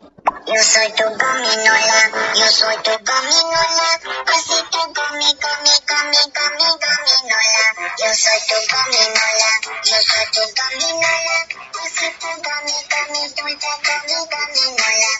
Yo soy tu gominola, yo soy tu gominola, así tu gomi, gomi, gomi, gomi, gominola. Yo soy tu gominola, yo soy tu gominola, así tu gomi, gomi, dulce gomi, gominola.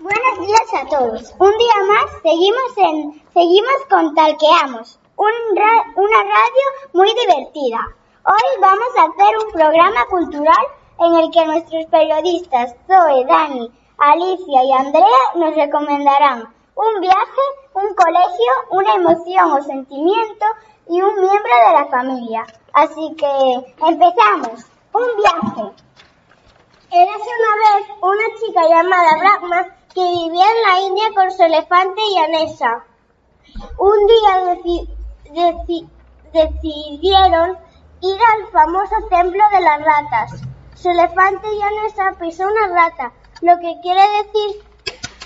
Buenos días a todos. Un día más seguimos en seguimos con Talqueamos, un ra- una radio muy divertida. Hoy vamos a hacer un programa cultural en el que nuestros periodistas Zoe, Dani, Alicia y Andrea nos recomendarán un viaje, un colegio, una emoción o sentimiento y un miembro de la familia. Así que empezamos. Un viaje. Érase una vez una chica llamada Brahma que vivía en la India con su elefante y Anesa. Un día deci- deci- decidieron ir al famoso templo de las ratas. Su elefante y Anesa pisó una rata, lo que quiere decir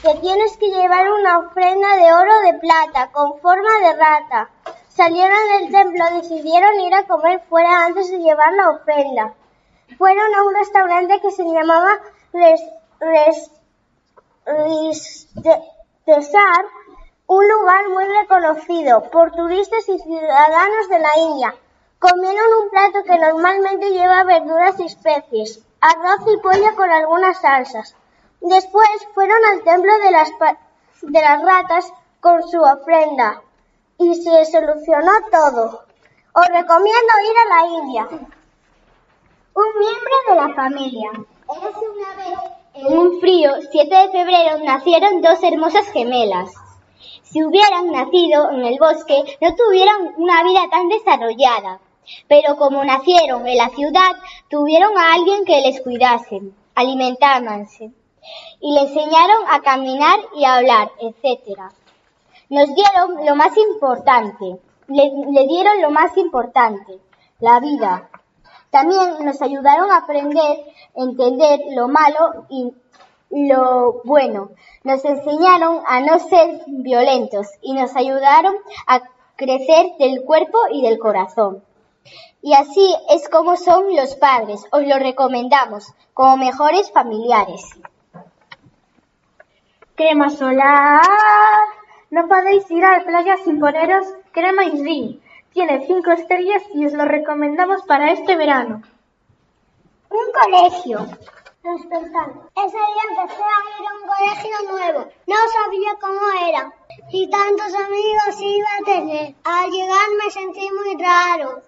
que tienes que llevar una ofrenda de oro de plata con forma de rata. Salieron del templo, decidieron ir a comer fuera antes de llevar la ofrenda. Fueron a un restaurante que se llamaba Res, Res- un lugar muy reconocido por turistas y ciudadanos de la India. Comieron un plato que normalmente lleva verduras y especies, arroz y pollo con algunas salsas. Después fueron al templo de las, de las ratas con su ofrenda y se solucionó todo. Os recomiendo ir a la India. Un miembro de la familia. Érase una vez, en un frío 7 de febrero, nacieron dos hermosas gemelas. Si hubieran nacido en el bosque, no tuvieran una vida tan desarrollada. Pero como nacieron en la ciudad, tuvieron a alguien que les cuidase, alimentábanse y le enseñaron a caminar y a hablar, etc. Nos dieron lo más importante, le, le dieron lo más importante, la vida. También nos ayudaron a aprender, entender lo malo y lo bueno. Nos enseñaron a no ser violentos y nos ayudaron a crecer del cuerpo y del corazón. Y así es como son los padres. Os lo recomendamos como mejores familiares. Crema solar. No podéis ir a la playa sin poneros crema Isrin. Tiene cinco estrellas y os lo recomendamos para este verano. Un colegio. Despertar. Ese día empecé a ir a un colegio nuevo. No sabía cómo era. Y tantos amigos iba a tener. Al llegar me sentí muy raro.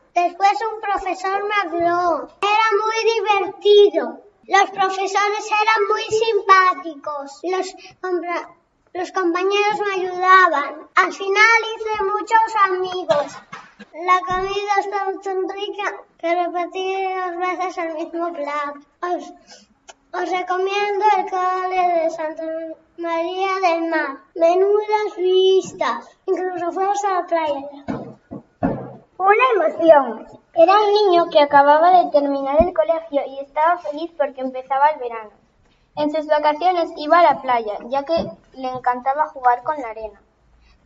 Después un profesor me habló. Era muy divertido. Los profesores eran muy simpáticos. Los, compañeros me ayudaban. Al final hice muchos amigos. La comida estaba tan rica que repetí dos veces el mismo plato. Os, os recomiendo el cole de Santa María del Mar. Menudas vistas. Incluso fuimos a la playa. Una emoción. Era un niño que acababa de terminar el colegio y estaba feliz porque empezaba el verano. En sus vacaciones iba a la playa, ya que le encantaba jugar con la arena.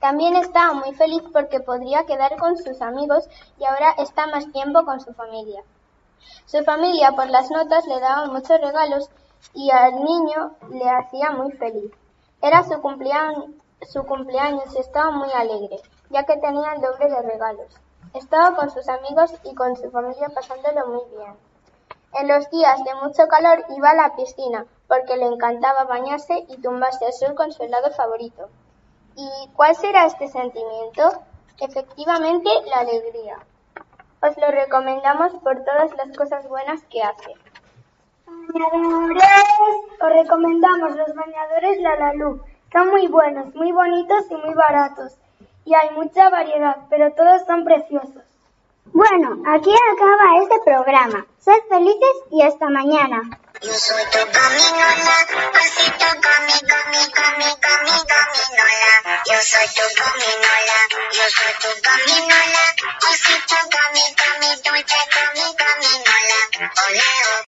También estaba muy feliz porque podría quedar con sus amigos y ahora está más tiempo con su familia. Su familia por las notas le daba muchos regalos y al niño le hacía muy feliz. Era su cumpleaños, su cumpleaños y estaba muy alegre, ya que tenía el doble de regalos. Estaba con sus amigos y con su familia pasándolo muy bien. En los días de mucho calor iba a la piscina porque le encantaba bañarse y tumbarse al sol con su helado favorito. ¿Y cuál será este sentimiento? Efectivamente, la alegría. Os lo recomendamos por todas las cosas buenas que hace. Bañadores. Os recomendamos los bañadores Lalalú. Son muy buenos, muy bonitos y muy baratos. Y hay mucha variedad, pero todos son preciosos. Bueno, aquí acaba este programa. Sed felices y hasta mañana. Yo soy tu gominola, así tu gomi, gomi, gomi, gomi, gominola. Yo soy tu gominola, yo soy tu gominola, así tu gomi, gomi, dulce gomi, gominola. Oleo.